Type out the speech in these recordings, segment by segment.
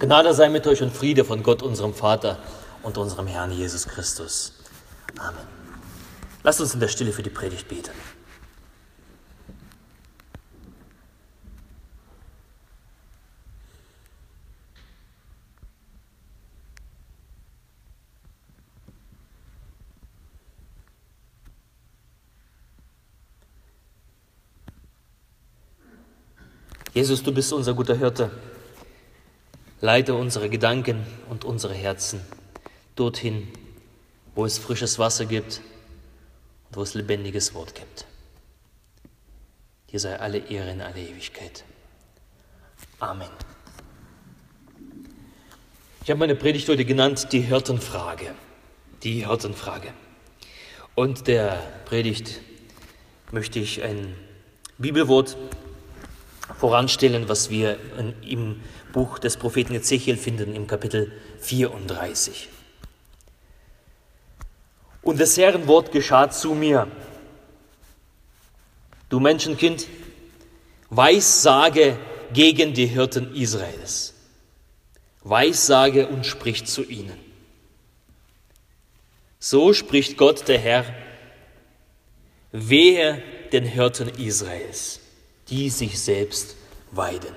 Gnade sei mit euch und Friede von Gott, unserem Vater und unserem Herrn Jesus Christus. Amen. Lasst uns in der Stille für die Predigt beten. Jesus, du bist unser guter Hirte. Leite unsere Gedanken und unsere Herzen dorthin, wo es frisches Wasser gibt und wo es lebendiges Wort gibt. Dir sei alle Ehre in alle Ewigkeit. Amen. Ich habe meine Predigt heute genannt die Hirtenfrage. Die Hirtenfrage. Und der Predigt möchte ich ein Bibelwort voranstellen, was wir im Buch des Propheten Ezechiel finden, im Kapitel 34. Und das Herrn Wort geschah zu mir. Du Menschenkind, Weissage gegen die Hirten Israels. Weissage und spricht zu ihnen. So spricht Gott der Herr, wehe den Hirten Israels, die sich selbst weiden.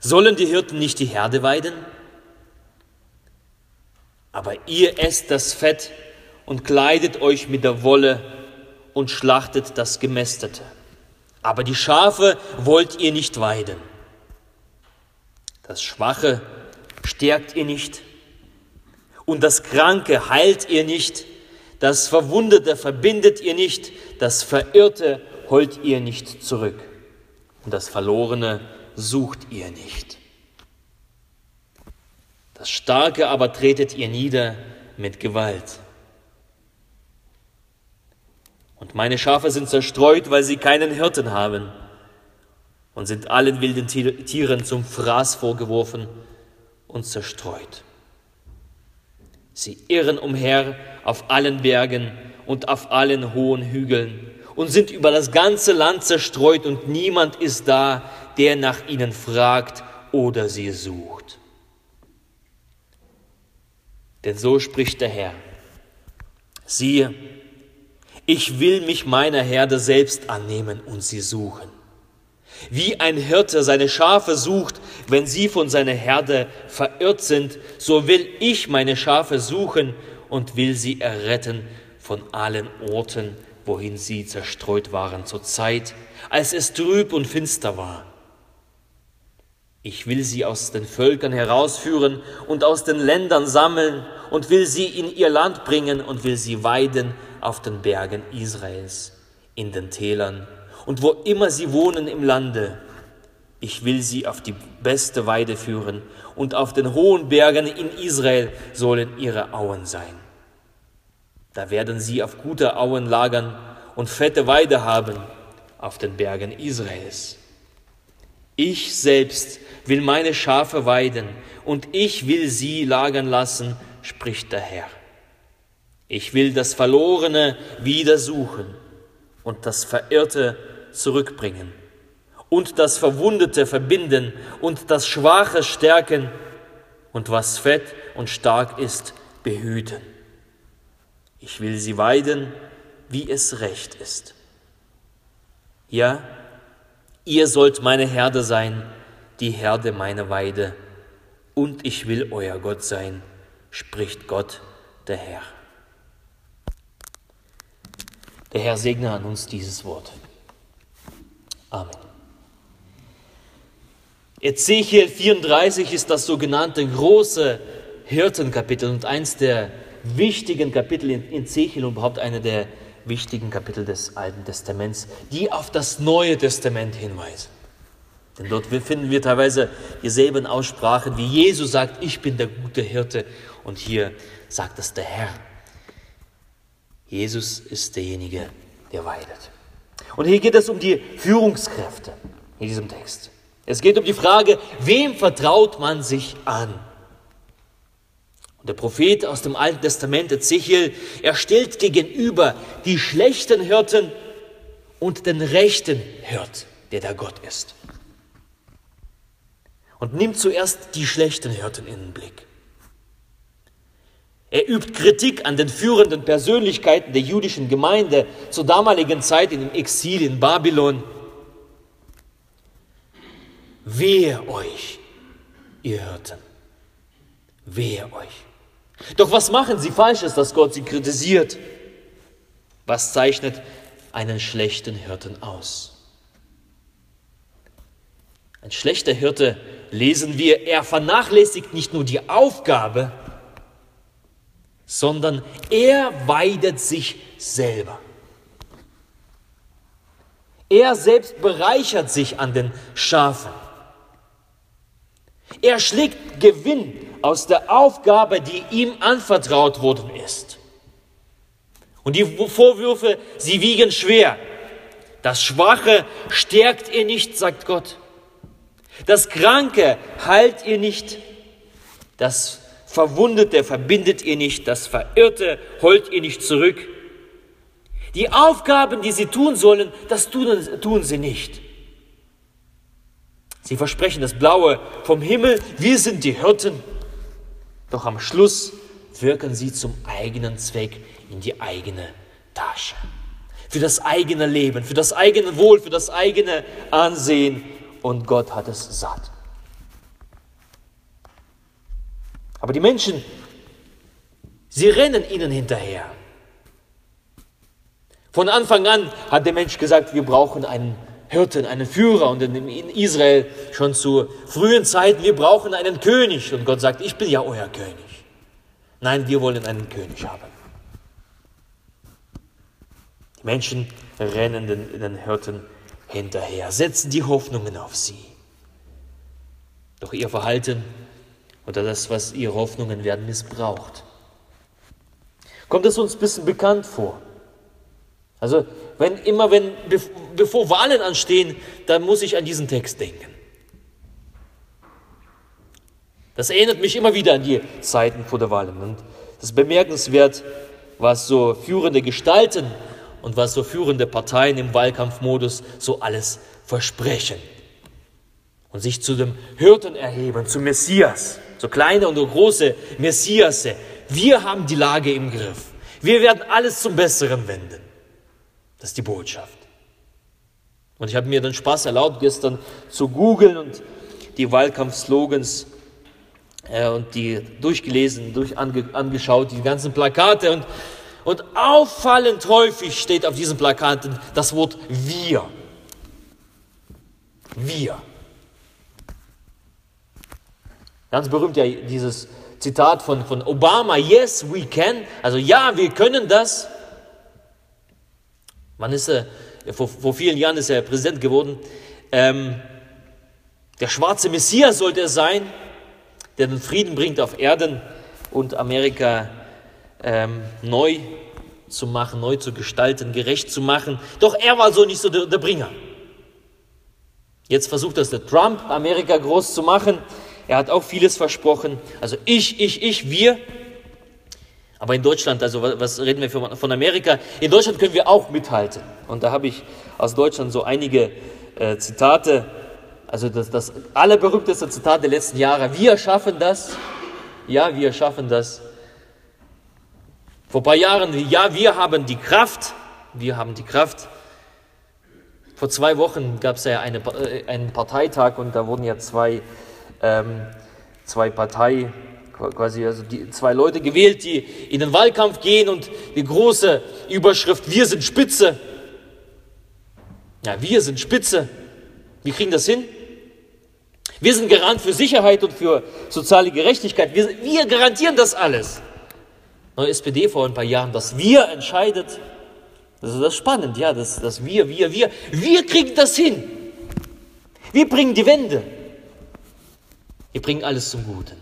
Sollen die Hirten nicht die Herde weiden? Aber ihr esst das Fett und kleidet euch mit der Wolle und schlachtet das Gemästete. Aber die Schafe wollt ihr nicht weiden. Das Schwache stärkt ihr nicht und das Kranke heilt ihr nicht, das Verwundete verbindet ihr nicht, das Verirrte holt ihr nicht zurück und das Verlorene sucht ihr nicht. Das Starke aber tretet ihr nieder mit Gewalt. Und meine Schafe sind zerstreut, weil sie keinen Hirten haben und sind allen wilden Tieren zum Fraß vorgeworfen und zerstreut. Sie irren umher auf allen Bergen und auf allen hohen Hügeln und sind über das ganze Land zerstreut und niemand ist da, der nach ihnen fragt oder sie sucht. Denn so spricht der Herr. Siehe, ich will mich meiner Herde selbst annehmen und sie suchen. Wie ein Hirte seine Schafe sucht, wenn sie von seiner Herde verirrt sind, so will ich meine Schafe suchen und will sie erretten von allen Orten, wohin sie zerstreut waren zur Zeit, als es trüb und finster war. Ich will sie aus den Völkern herausführen und aus den Ländern sammeln und will sie in ihr Land bringen und will sie weiden auf den Bergen Israels, in den Tälern und wo immer sie wohnen im Lande. Ich will sie auf die beste Weide führen und auf den hohen Bergen in Israel sollen ihre Auen sein. Da werden sie auf gute Auen lagern und fette Weide haben auf den Bergen Israels. Ich selbst will meine Schafe weiden und ich will sie lagern lassen, spricht der Herr. Ich will das Verlorene wieder suchen und das Verirrte zurückbringen und das Verwundete verbinden und das Schwache stärken und was fett und stark ist, behüten. Ich will sie weiden, wie es recht ist. Ja, ihr sollt meine Herde sein, die Herde meiner Weide, und ich will euer Gott sein, spricht Gott, der Herr. Der Herr segne an uns dieses Wort. Amen. Ezechiel 34 ist das sogenannte große Hirtenkapitel und eins der wichtigen Kapitel in Ezechiel und überhaupt eine der wichtigen Kapitel des Alten Testaments, die auf das Neue Testament hinweisen. Denn dort finden wir teilweise dieselben Aussprachen, wie Jesus sagt, ich bin der gute Hirte. Und hier sagt es der Herr. Jesus ist derjenige, der weidet. Und hier geht es um die Führungskräfte in diesem Text. Es geht um die Frage, wem vertraut man sich an? Und der Prophet aus dem Alten Testament, Ezechiel, er stellt gegenüber die schlechten Hirten und den rechten Hirt, der der Gott ist. und nimmt zuerst die schlechten Hirten in den Blick. Er übt Kritik an den führenden Persönlichkeiten der jüdischen Gemeinde zur damaligen Zeit in dem Exil in Babylon. Wehe euch, ihr Hirten, wehe euch. Doch was machen sie Falsches, dass Gott sie kritisiert? Was zeichnet einen schlechten Hirten aus? Ein schlechter Hirte, lesen wir, er vernachlässigt nicht nur die Aufgabe, sondern er weidet sich selber. Er selbst bereichert sich an den Schafen. Er schlägt Gewinn aus der Aufgabe, die ihm anvertraut worden ist. Und die Vorwürfe, sie wiegen schwer. Das Schwache stärkt ihr nicht, sagt Gott. Das Kranke heilt ihr nicht. Das Verwundete verbindet ihr nicht. Das Verirrte holt ihr nicht zurück. Die Aufgaben, die sie tun sollen, das tun, tun sie nicht. Sie versprechen das Blaue vom Himmel, wir sind die Hirten. Doch am Schluss wirken sie zum eigenen Zweck in die eigene Tasche. Für das eigene Leben, für das eigene Wohl, für das eigene Ansehen. Und Gott hat es satt. Aber die Menschen, sie rennen ihnen hinterher. Von Anfang an hat der Mensch gesagt, wir brauchen einen Hirten, einen Führer. Und in Israel schon zu frühen Zeiten, wir brauchen einen König. Und Gott sagt, ich bin ja euer König. Nein, wir wollen einen König haben. Die Menschen rennen den, den Hirten hinterher, setzen die Hoffnungen auf sie. Doch ihr Verhalten oder das, was ihre Hoffnungen werden, missbraucht. Kommt es uns ein bisschen bekannt vor? Also, wenn immer, wenn, bevor Wahlen anstehen, dann muss ich an diesen Text denken. Das erinnert mich immer wieder an die Zeiten vor der Wahlen. Und das ist bemerkenswert, was so führende Gestalten und was so führende Parteien im Wahlkampfmodus so alles versprechen. Und sich zu dem Hirten erheben, zum Messias, so kleine und so große Messiasse. Wir haben die Lage im Griff. Wir werden alles zum Besseren wenden. Das ist die Botschaft. Und ich habe mir den Spaß erlaubt, gestern zu googeln und die Wahlkampfslogans äh, und die durchgelesen, durch ange, angeschaut, die ganzen Plakate und und auffallend häufig steht auf diesen Plakaten das Wort wir. Wir. Ganz berühmt ja dieses Zitat von, von Obama, yes, we can. Also ja, wir können das. Wann ist er? Vor, vor vielen Jahren ist er Präsident geworden. Ähm, der schwarze Messias sollte er sein, der den Frieden bringt auf Erden und Amerika ähm, neu zu machen, neu zu gestalten, gerecht zu machen. Doch er war so nicht so der, der Bringer. Jetzt versucht das der Trump, Amerika groß zu machen. Er hat auch vieles versprochen. Also ich, ich, ich, wir. Aber in Deutschland, also was reden wir von Amerika? In Deutschland können wir auch mithalten. Und da habe ich aus Deutschland so einige äh, Zitate. Also das, das allerberühmteste Zitat der letzten Jahre. Wir schaffen das. Ja, wir schaffen das. Vor ein paar Jahren, ja, wir haben die Kraft, wir haben die Kraft. Vor zwei Wochen gab es ja eine, äh, einen Parteitag und da wurden ja zwei, ähm, zwei Partei, quasi also die, zwei Leute gewählt, die in den Wahlkampf gehen und die große Überschrift, wir sind Spitze. Ja, wir sind Spitze. Wir kriegen das hin. Wir sind Garant für Sicherheit und für soziale Gerechtigkeit. Wir, wir garantieren das alles neue SPD vor ein paar Jahren, das Wir entscheidet. Das ist das spannend, ja, das, das Wir, Wir, Wir. Wir kriegen das hin. Wir bringen die Wende. Wir bringen alles zum Guten.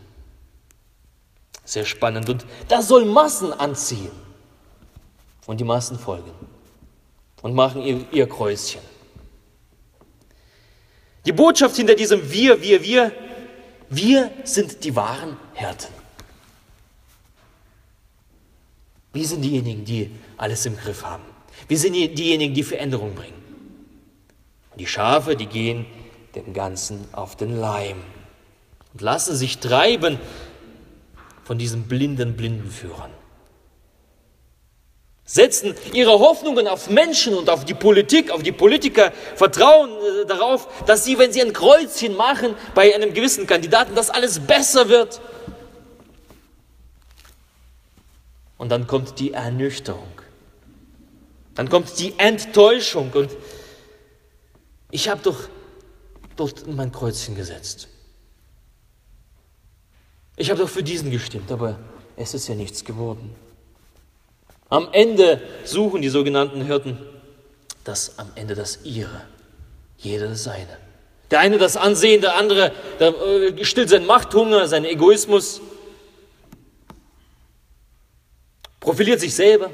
Sehr spannend. Und das soll Massen anziehen. Und die Massen folgen und machen ihr, ihr Kreuzchen. Die Botschaft hinter diesem Wir, Wir, Wir, wir sind die wahren Härten. Wir sind diejenigen, die alles im Griff haben. Wir sind diejenigen, die Veränderung bringen. Und die Schafe, die gehen dem Ganzen auf den Leim. und lassen sich treiben von diesen blinden Blindenführern. Setzen ihre Hoffnungen auf Menschen und auf die Politik, auf die Politiker, vertrauen äh, darauf, dass sie, wenn sie ein Kreuzchen machen bei einem gewissen Kandidaten, dass alles besser wird. Und dann kommt die Ernüchterung. Dann kommt die Enttäuschung und ich habe doch dort mein Kreuzchen gesetzt. Ich habe doch für diesen gestimmt, aber es ist ja nichts geworden. Am Ende suchen die sogenannten Hirten das am Ende das ihre, jeder seine. Der eine das Ansehen, der andere der, äh, stillt seinen Machthunger, seinen Egoismus, profiliert sich selber.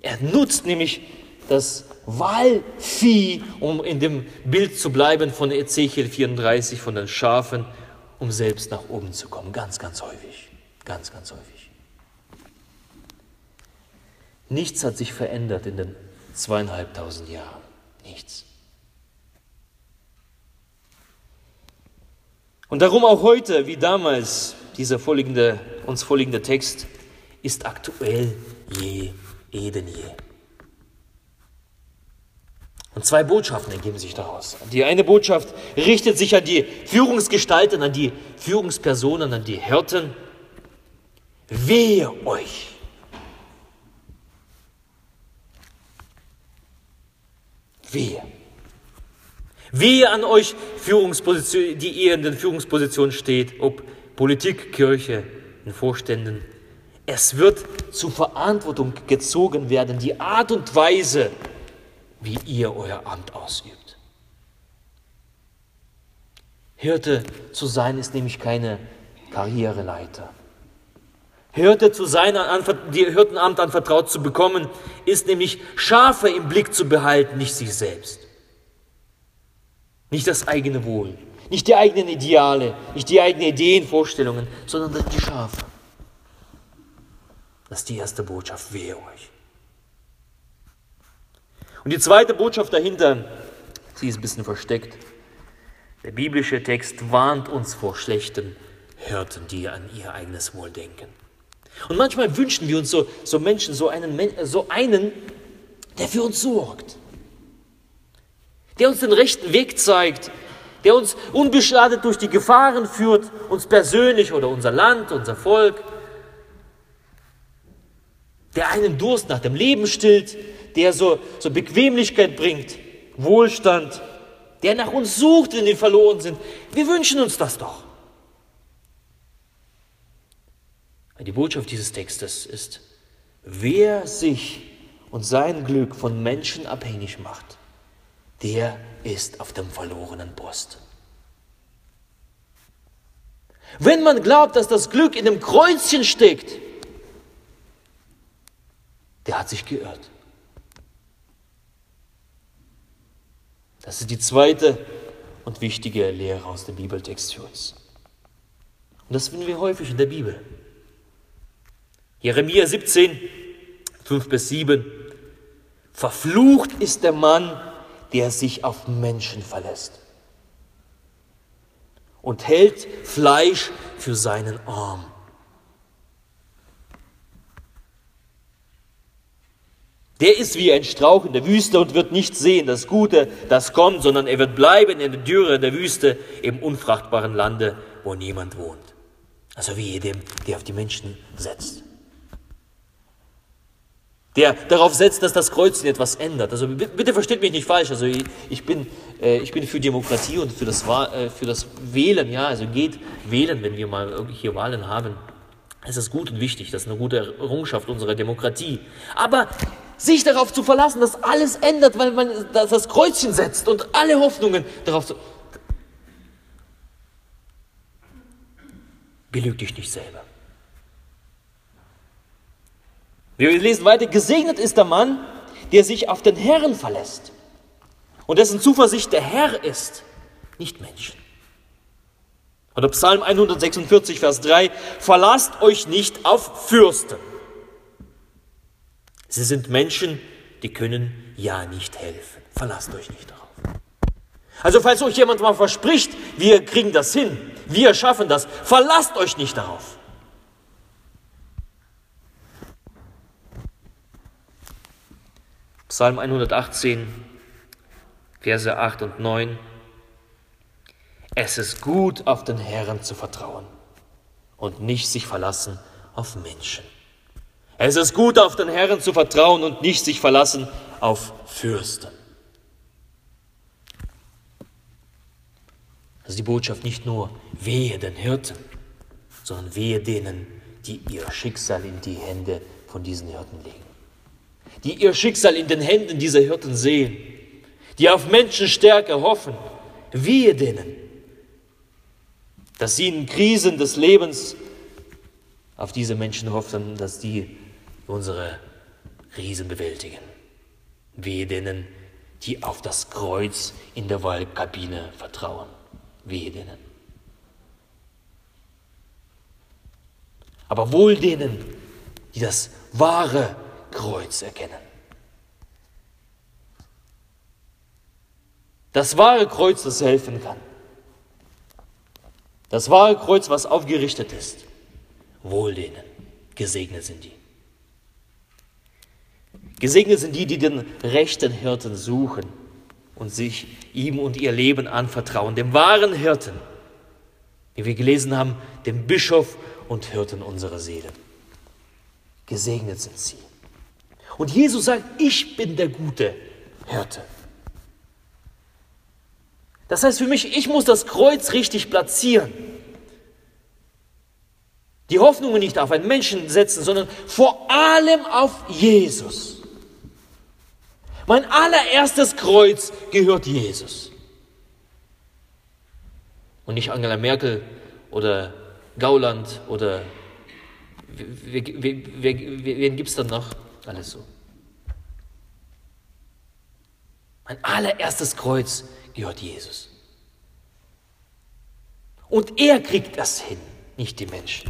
Er nutzt nämlich das Wahlvieh, um in dem Bild zu bleiben von Ezechiel 34, von den Schafen, um selbst nach oben zu kommen. Ganz, ganz häufig. Ganz, ganz häufig. Nichts hat sich verändert in den zweieinhalbtausend Jahren. Nichts. Und darum auch heute, wie damals, dieser vorliegende, uns vorliegende Text ist aktuell je, eh denn je. Und zwei Botschaften ergeben sich daraus. Die eine Botschaft richtet sich an die Führungsgestalten, an die Führungspersonen, an die Hirten. Wehe euch! Wehe! Wehe an euch, die ihr in den Führungspositionen steht, ob Politik, Kirche, in Vorständen. Es wird zur Verantwortung gezogen werden, die Art und Weise, wie ihr euer Amt ausübt. Hirte zu sein ist nämlich keine Karriereleiter. Hirte zu sein, die Hirtenamt anvertraut zu bekommen, ist nämlich Schafe im Blick zu behalten, nicht sich selbst. Nicht das eigene Wohl, nicht die eigenen Ideale, nicht die eigenen Ideen, Vorstellungen, sondern die Schafe. Das ist die erste Botschaft, wehe euch. Und die zweite Botschaft dahinter, sie ist ein bisschen versteckt. Der biblische Text warnt uns vor schlechten Hirten, die an ihr eigenes Wohl denken. Und manchmal wünschen wir uns so, so Menschen, so einen, so einen, der für uns sorgt, der uns den rechten Weg zeigt, der uns unbeschadet durch die Gefahren führt, uns persönlich oder unser Land, unser Volk, der einen Durst nach dem Leben stillt, der so, so Bequemlichkeit bringt, Wohlstand, der nach uns sucht, wenn wir verloren sind. Wir wünschen uns das doch. Die Botschaft dieses Textes ist, wer sich und sein Glück von Menschen abhängig macht, der ist auf dem verlorenen Posten. Wenn man glaubt, dass das Glück in dem Kreuzchen steckt, der hat sich geirrt. Das ist die zweite und wichtige Lehre aus dem Bibeltext für uns. Und das finden wir häufig in der Bibel. Jeremia 17, 5 bis 7. Verflucht ist der Mann, der sich auf Menschen verlässt und hält Fleisch für seinen Arm. Der ist wie ein Strauch in der Wüste und wird nicht sehen das Gute, das kommt, sondern er wird bleiben in der Dürre der Wüste, im unfrachtbaren Lande, wo niemand wohnt. Also wie jedem, der auf die Menschen setzt. Der darauf setzt, dass das Kreuzchen etwas ändert. Also bitte versteht mich nicht falsch. Also ich, ich bin, äh, ich bin für Demokratie und für das, äh, für das Wählen. Ja, also geht wählen, wenn wir mal hier Wahlen haben. Es ist gut und wichtig. Das ist eine gute Errungenschaft unserer Demokratie. Aber sich darauf zu verlassen, dass alles ändert, weil man das Kreuzchen setzt und alle Hoffnungen darauf zu. Belüg dich nicht selber. Wir lesen weiter, gesegnet ist der Mann, der sich auf den Herrn verlässt und dessen Zuversicht der Herr ist, nicht Menschen. Oder Psalm 146, Vers 3, verlasst euch nicht auf Fürsten Sie sind Menschen, die können ja nicht helfen. Verlasst euch nicht darauf. Also falls euch jemand mal verspricht, wir kriegen das hin, wir schaffen das, verlasst euch nicht darauf. Psalm 118, Verse 8 und 9. Es ist gut, auf den Herrn zu vertrauen und nicht sich verlassen auf Menschen. Es ist gut, auf den Herrn zu vertrauen und nicht sich verlassen auf Fürsten. Also die Botschaft nicht nur wehe den Hirten, sondern wehe denen, die ihr Schicksal in die Hände von diesen Hirten legen. Die ihr Schicksal in den Händen dieser Hirten sehen, die auf Menschenstärke hoffen. Wehe denen, dass sie in Krisen des Lebens auf diese Menschen hoffen, dass die unsere Krisen bewältigen. Wehe denen, die auf das Kreuz in der Wahlkabine vertrauen. Wehe denen. Aber wohl denen, die das wahre Kreuz erkennen. Das wahre Kreuz, das helfen kann. Das wahre Kreuz, was aufgerichtet ist. Wohl denen. Gesegnet sind die. Gesegnet sind die, die den rechten Hirten suchen und sich ihm und ihr Leben anvertrauen, dem wahren Hirten, wie wir gelesen haben, dem Bischof und Hirten unserer Seele. Gesegnet sind sie. Und Jesus sagt, ich bin der gute Hirte. Das heißt für mich, ich muss das Kreuz richtig platzieren. Die Hoffnungen nicht auf einen Menschen setzen, sondern vor allem auf Jesus. Mein allererstes Kreuz gehört Jesus. Und nicht Angela Merkel oder Gauland oder wen gibt es dann noch? Alles so. Mein allererstes Kreuz gehört Jesus. Und er kriegt das hin, nicht die Menschen.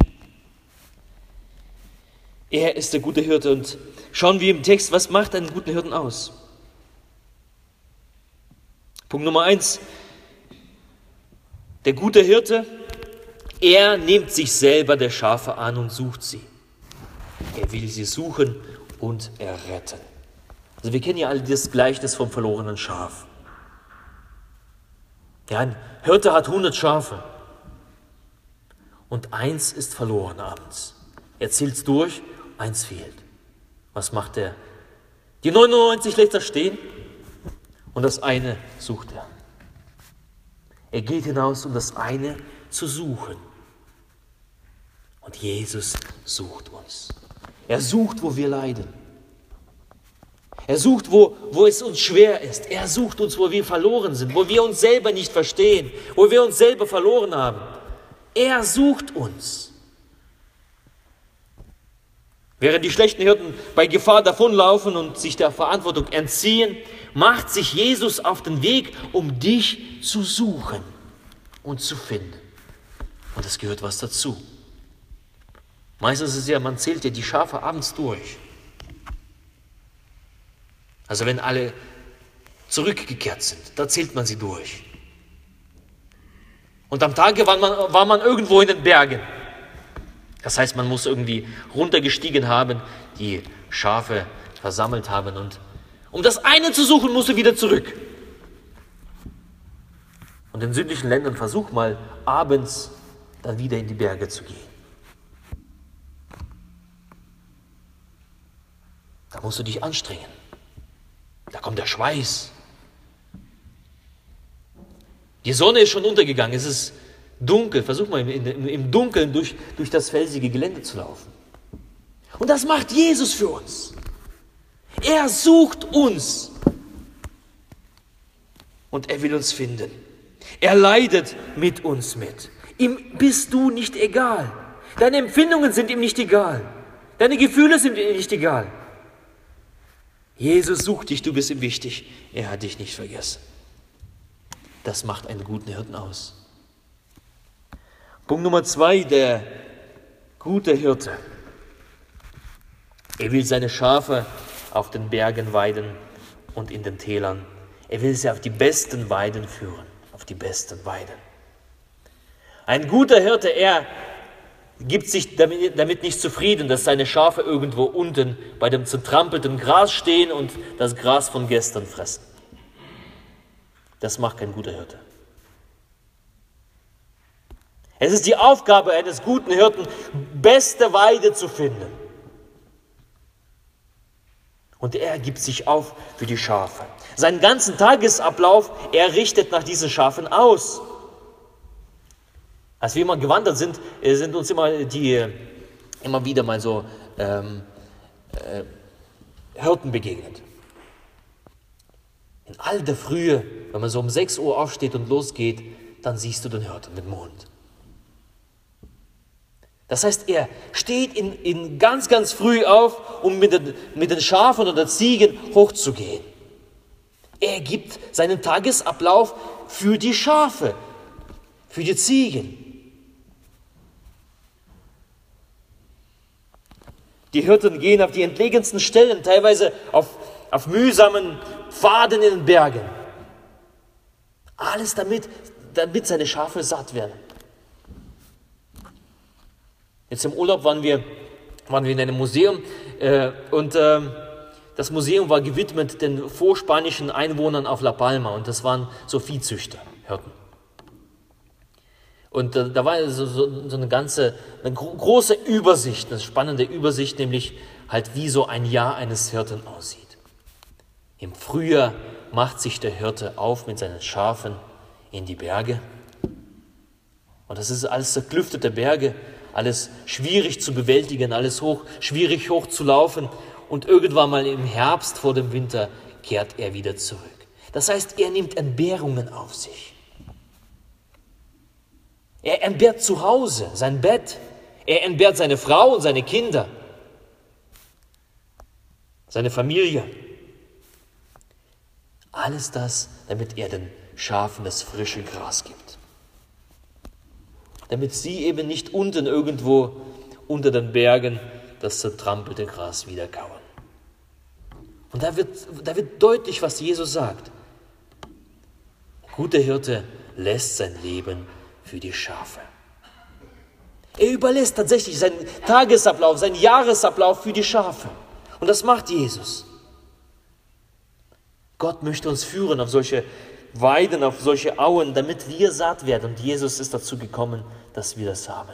Er ist der gute Hirte und schauen wir im Text, was macht einen guten Hirten aus? Punkt Nummer eins. Der gute Hirte, er nimmt sich selber der Schafe an und sucht sie. Er will sie suchen und erretten. Also wir kennen ja alle das Gleichnis vom verlorenen Schaf. Ja, ein Hirte hat 100 Schafe und eins ist verloren abends. Er zählt durch, eins fehlt. Was macht er? Die 99 lässt er stehen und das eine sucht er. Er geht hinaus, um das eine zu suchen. Und Jesus sucht uns. Er sucht, wo wir leiden. Er sucht, wo, wo es uns schwer ist. Er sucht uns, wo wir verloren sind, wo wir uns selber nicht verstehen, wo wir uns selber verloren haben. Er sucht uns. Während die schlechten Hirten bei Gefahr davonlaufen und sich der Verantwortung entziehen, macht sich Jesus auf den Weg, um dich zu suchen und zu finden. Und es gehört was dazu. Meistens ist es ja, man zählt ja die Schafe abends durch. Also wenn alle zurückgekehrt sind, da zählt man sie durch. Und am Tage war man, war man irgendwo in den Bergen. Das heißt, man muss irgendwie runtergestiegen haben, die Schafe versammelt haben und um das eine zu suchen, musst du wieder zurück. Und in südlichen Ländern versuch mal abends dann wieder in die Berge zu gehen. Da musst du dich anstrengen. Da kommt der Schweiß. Die Sonne ist schon untergegangen, es ist dunkel. Versuch mal im, Dunkeln durch, durch das felsige Gelände zu laufen. Und das macht Jesus für uns. Er sucht uns. Und er will uns finden. Er leidet mit uns mit. Ihm bist du nicht egal. Deine Empfindungen sind ihm nicht egal. Deine Gefühle sind ihm nicht egal. Jesus sucht dich, du bist ihm wichtig. Er hat dich nicht vergessen. Das macht einen guten Hirten aus. Punkt Nummer zwei, der gute Hirte. Er will seine Schafe auf den Bergen weiden und in den Tälern. Er will sie auf die besten Weiden führen, auf die besten Weiden. Ein guter Hirte, er gibt sich damit, damit nicht zufrieden, dass seine Schafe irgendwo unten bei dem zertrampelten Gras stehen und das Gras von gestern fressen. Das macht kein guter Hirte. Es ist die Aufgabe eines guten Hirten, beste Weide zu finden. Und er gibt sich auf für die Schafe. Seinen ganzen Tagesablauf, er richtet nach diesen Schafen aus. Als wir immer gewandert sind, äh, sind uns immer die äh, immer wieder mal so ähm, äh, Hirten begegnet. In all der Frühe, wenn man so um 6 Uhr aufsteht und losgeht, dann siehst du den Hirten mit Mond. Das heißt, er steht in, in ganz, ganz früh auf, um mit den, mit den Schafen oder Ziegen hochzugehen. Er gibt seinen Tagesablauf für die Schafe, für die Ziegen. Die Hirten gehen auf die entlegensten Stellen, teilweise auf, auf mühsamen Pfaden in den Bergen. Alles damit, damit seine Schafe satt werden. Jetzt im Urlaub waren wir, waren wir in einem Museum äh, und äh, das Museum war gewidmet den vorspanischen Einwohnern auf La Palma und das waren so Viehzüchter, Hirten. Und äh, da war so, so, so, eine ganze, eine gro große Übersicht, eine spannende Übersicht, nämlich halt wie so ein Jahr eines Hirten aussieht. Im Frühjahr macht sich der Hirte auf mit seinen Schafen in die Berge. Und das ist alles zerklüftete Berge alles schwierig zu bewältigen, alles hoch, schwierig hoch zu laufen. Und irgendwann mal im Herbst vor dem Winter kehrt er wieder zurück. Das heißt, er nimmt Entbehrungen auf sich. Er entbehrt zu Hause sein Bett. Er entbehrt seine Frau und seine Kinder, seine Familie. Alles das, damit er den Schafen das frische Gras gibt damit sie eben nicht unten irgendwo unter den Bergen das zertrampelte Gras wieder kauen. Und da wird, da wird deutlich, was Jesus sagt. Der gute Hirte lässt sein Leben für die Schafe. Er überlässt tatsächlich seinen Tagesablauf, seinen Jahresablauf für die Schafe. Und das macht Jesus. Gott möchte uns führen auf solche Weiden, auf solche Auen, damit wir satt werden. Und Jesus ist dazu gekommen, dass wir das haben.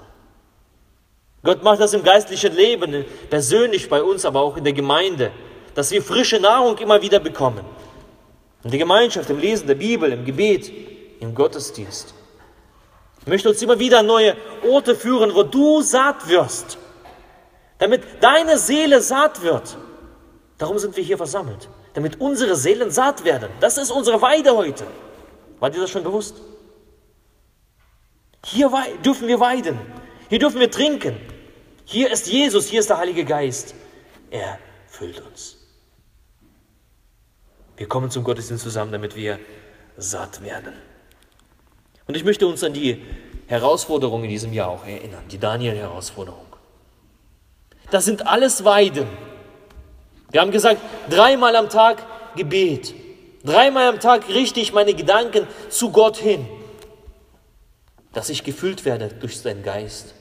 Gott macht das im geistlichen Leben, persönlich bei uns, aber auch in der Gemeinde, dass wir frische Nahrung immer wieder bekommen. In der Gemeinschaft, im Lesen der Bibel, im Gebet, im Gottesdienst. Ich möchte uns immer wieder neue Orte führen, wo du satt wirst, damit deine Seele satt wird. Darum sind wir hier versammelt, damit unsere Seelen satt werden. Das ist unsere Weide heute. War dir das schon bewusst? Hier dürfen wir weiden. Hier dürfen wir trinken. Hier ist Jesus, hier ist der Heilige Geist. Er füllt uns. Wir kommen zum Gottesdienst zusammen, damit wir satt werden. Und ich möchte uns an die Herausforderung in diesem Jahr auch erinnern, die Daniel-Herausforderung. Das sind alles Weiden. Wir haben gesagt, dreimal am Tag Gebet. Dreimal am Tag richte ich meine Gedanken zu Gott hin dass ich gefüllt werde durch seinen Geist.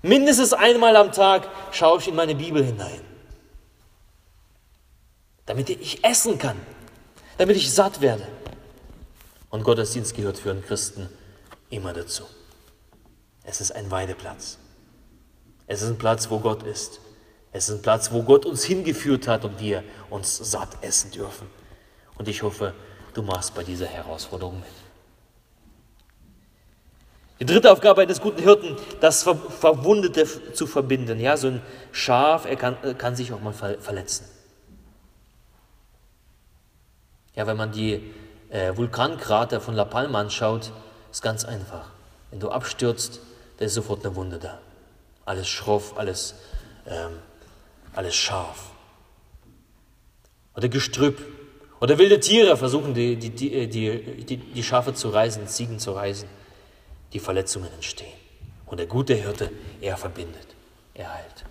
Mindestens einmal am Tag schaue ich in meine Bibel hinein, damit ich essen kann, damit ich satt werde. Und Gottesdienst gehört für einen Christen immer dazu. Es ist ein Weideplatz. Es ist ein Platz, wo Gott ist. Es ist ein Platz, wo Gott uns hingeführt hat und wir uns satt essen dürfen. Und ich hoffe, du machst bei dieser Herausforderung mit. Die dritte Aufgabe eines guten Hirten, das Verwundete zu verbinden. Ja, so ein Schaf, er kann, kann sich auch mal verletzen. Ja, wenn man die äh, Vulkankrater von La Palma anschaut, ist ganz einfach. Wenn du abstürzt, da ist sofort eine Wunde da. Alles schroff, alles, ähm, alles scharf. Oder Gestrüpp. Oder wilde Tiere versuchen die, die, die, die, die Schafe zu reißen, Ziegen zu reißen die Verletzungen entstehen. Und der gute Hirte, er verbindet, er heilt.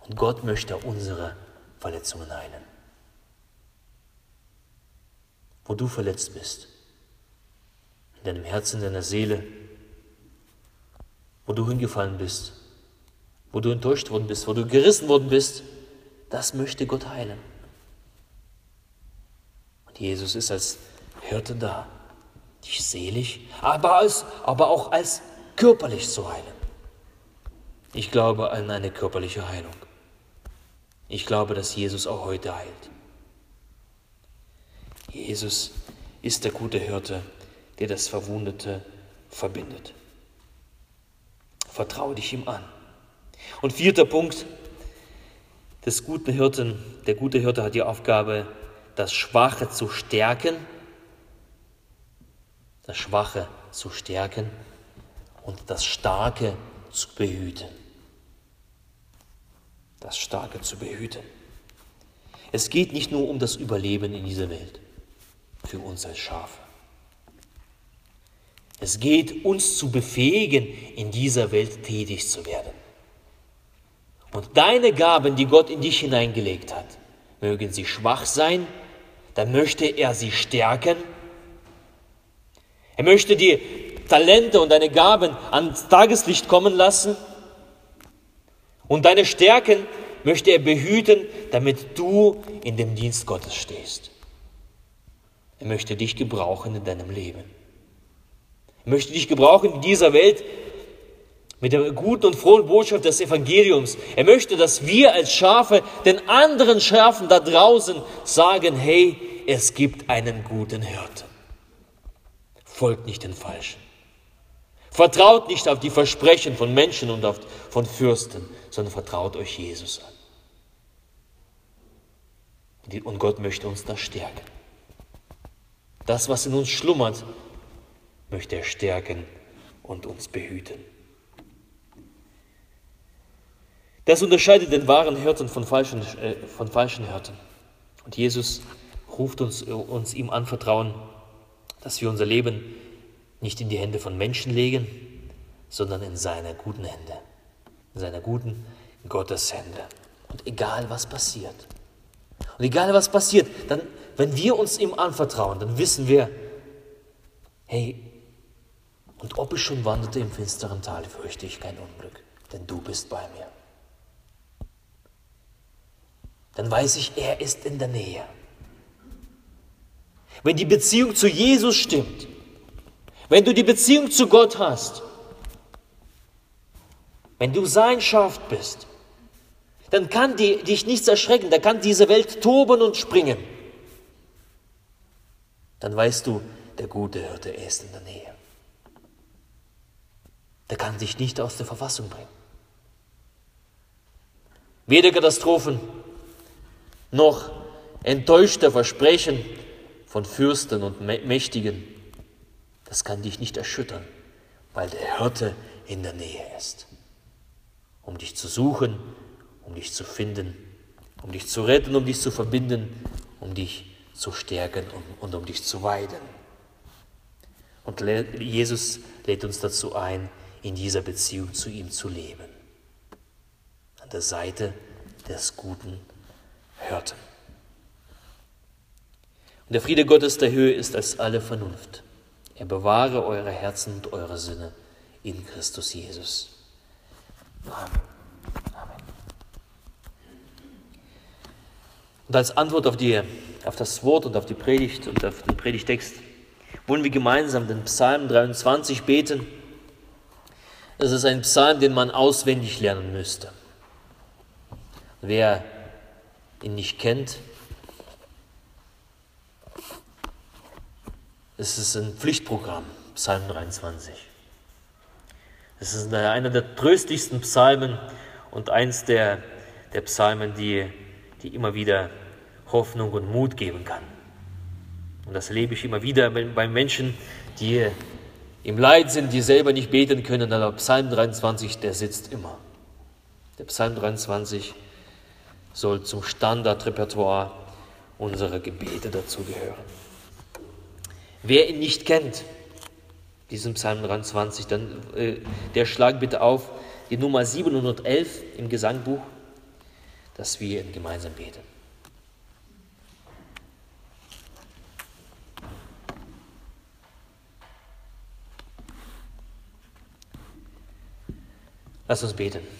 Und Gott möchte unsere Verletzungen heilen. wo du verletzt bist, in deinem Herzen, in deiner Seele, wo du hingefallen bist, wo du enttäuscht worden bist, wo du gerissen worden bist, das möchte Gott heilen. Und Jesus ist als Hirte da, dich selig, aber, als, aber auch als körperlich zu heilen. Ich glaube an eine körperliche Heilung. Ich glaube, dass Jesus auch heute heilt. Jesus ist der gute Hirte, der das Verwundete verbindet. Vertraue dich ihm an. Und vierter Punkt des guten Hirten. Der gute Hirte hat die Aufgabe, das Schwache zu stärken, das Schwache zu stärken und das Starke zu behüten das Starke zu behüten. Es geht nicht nur um das Überleben in dieser Welt für uns als Schafe. Es geht uns zu befähigen, in dieser Welt tätig zu werden. Und deine Gaben, die Gott in dich hineingelegt hat, mögen sie schwach sein, dann möchte er sie stärken. Er möchte die Talente und deine Gaben ans Tageslicht kommen lassen und deine Stärken möchte er behüten, damit du in dem Dienst Gottes stehst. Er möchte dich gebrauchen in deinem Leben. Er möchte dich gebrauchen in dieser Welt mit der guten und frohen Botschaft des Evangeliums. Er möchte, dass wir als Schafe den anderen Schafen da draußen sagen, hey, es gibt einen guten Hirten. Folgt nicht den Falschen. Vertraut nicht auf die Versprechen von Menschen und auf, von Fürsten, sondern vertraut euch Jesus an. Und Gott möchte uns da stärken. Das, was in uns schlummert, möchte er stärken und uns behüten. Das unterscheidet den wahren Hirten von falschen, äh, von falschen Hirten. Und Jesus ruft uns, uns ihm anvertrauen, dass wir unser Leben nicht in die Hände von Menschen legen, sondern in seine guten Hände, in seine guten Gotteshände. Und egal was passiert, und egal was passiert, dann, wenn wir uns ihm anvertrauen, dann wissen wir, hey, und ob ich schon wanderte im finsteren Tal, fürchte ich kein Unglück, denn du bist bei mir. Dann weiß ich, er ist in der Nähe. Wenn die Beziehung zu Jesus stimmt, wenn du die Beziehung zu Gott hast, wenn du sein Schaft bist, dann kann die, dich nichts erschrecken, da kann diese Welt toben und springen. Dann weißt du, der gute Hirte ist in der Nähe. Der kann dich nicht aus der Verfassung bringen. Weder Katastrophen noch enttäuschte Versprechen von Fürsten und Mächtigen. Das kann dich nicht erschüttern, weil der Hirte in der Nähe ist, um dich zu suchen, um dich zu finden, um dich zu retten, um dich zu verbinden, um dich zu stärken und, um dich zu weiden. Und Jesus lädt uns dazu ein, in dieser Beziehung zu ihm zu leben, an der Seite des guten Hirten. Und der Friede Gottes der Höhe ist als alle Vernunft. Er bewahre eure Herzen und eure Sinne in Christus Jesus. Amen. Amen. Und als Antwort auf, die, auf das Wort und auf die Predigt und auf den Predigtext wollen wir gemeinsam den Psalm 23 beten. Es ist ein Psalm, den man auswendig lernen müsste. Wer ihn nicht kennt, Es ist ein Pflichtprogramm, Psalm 23. Es ist einer der tröstlichsten Psalmen und eins der, der Psalmen, die, die immer wieder Hoffnung und Mut geben kann. Und das erlebe ich immer wieder bei Menschen, die im Leid sind, die selber nicht beten können, aber Psalm 23, der sitzt immer. Der Psalm 23 soll zum Standardrepertoire unserer Gebete dazugehören. Wer ihn nicht kennt, diesen Psalm 23, dann, äh, der schlag bitte auf die Nummer 711 im Gesangbuch, dass wir ihn gemeinsam beten. Lass uns beten.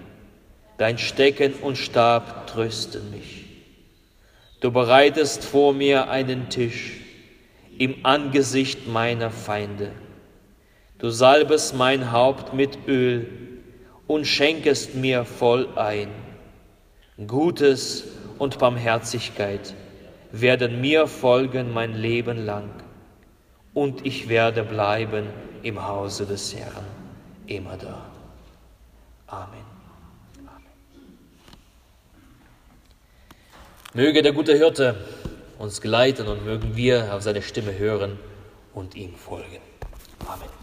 Dein Stecken und Stab trösten mich. Du bereitest vor mir einen Tisch im Angesicht meiner Feinde. Du salbest mein Haupt mit Öl und schenkest mir voll ein. Gutes und Barmherzigkeit werden mir folgen mein Leben lang und ich werde bleiben im Hause des Herrn immer da. Amen. Möge der gute Hirte uns geleiten und mögen wir auf seine Stimme hören und ihm folgen. Amen.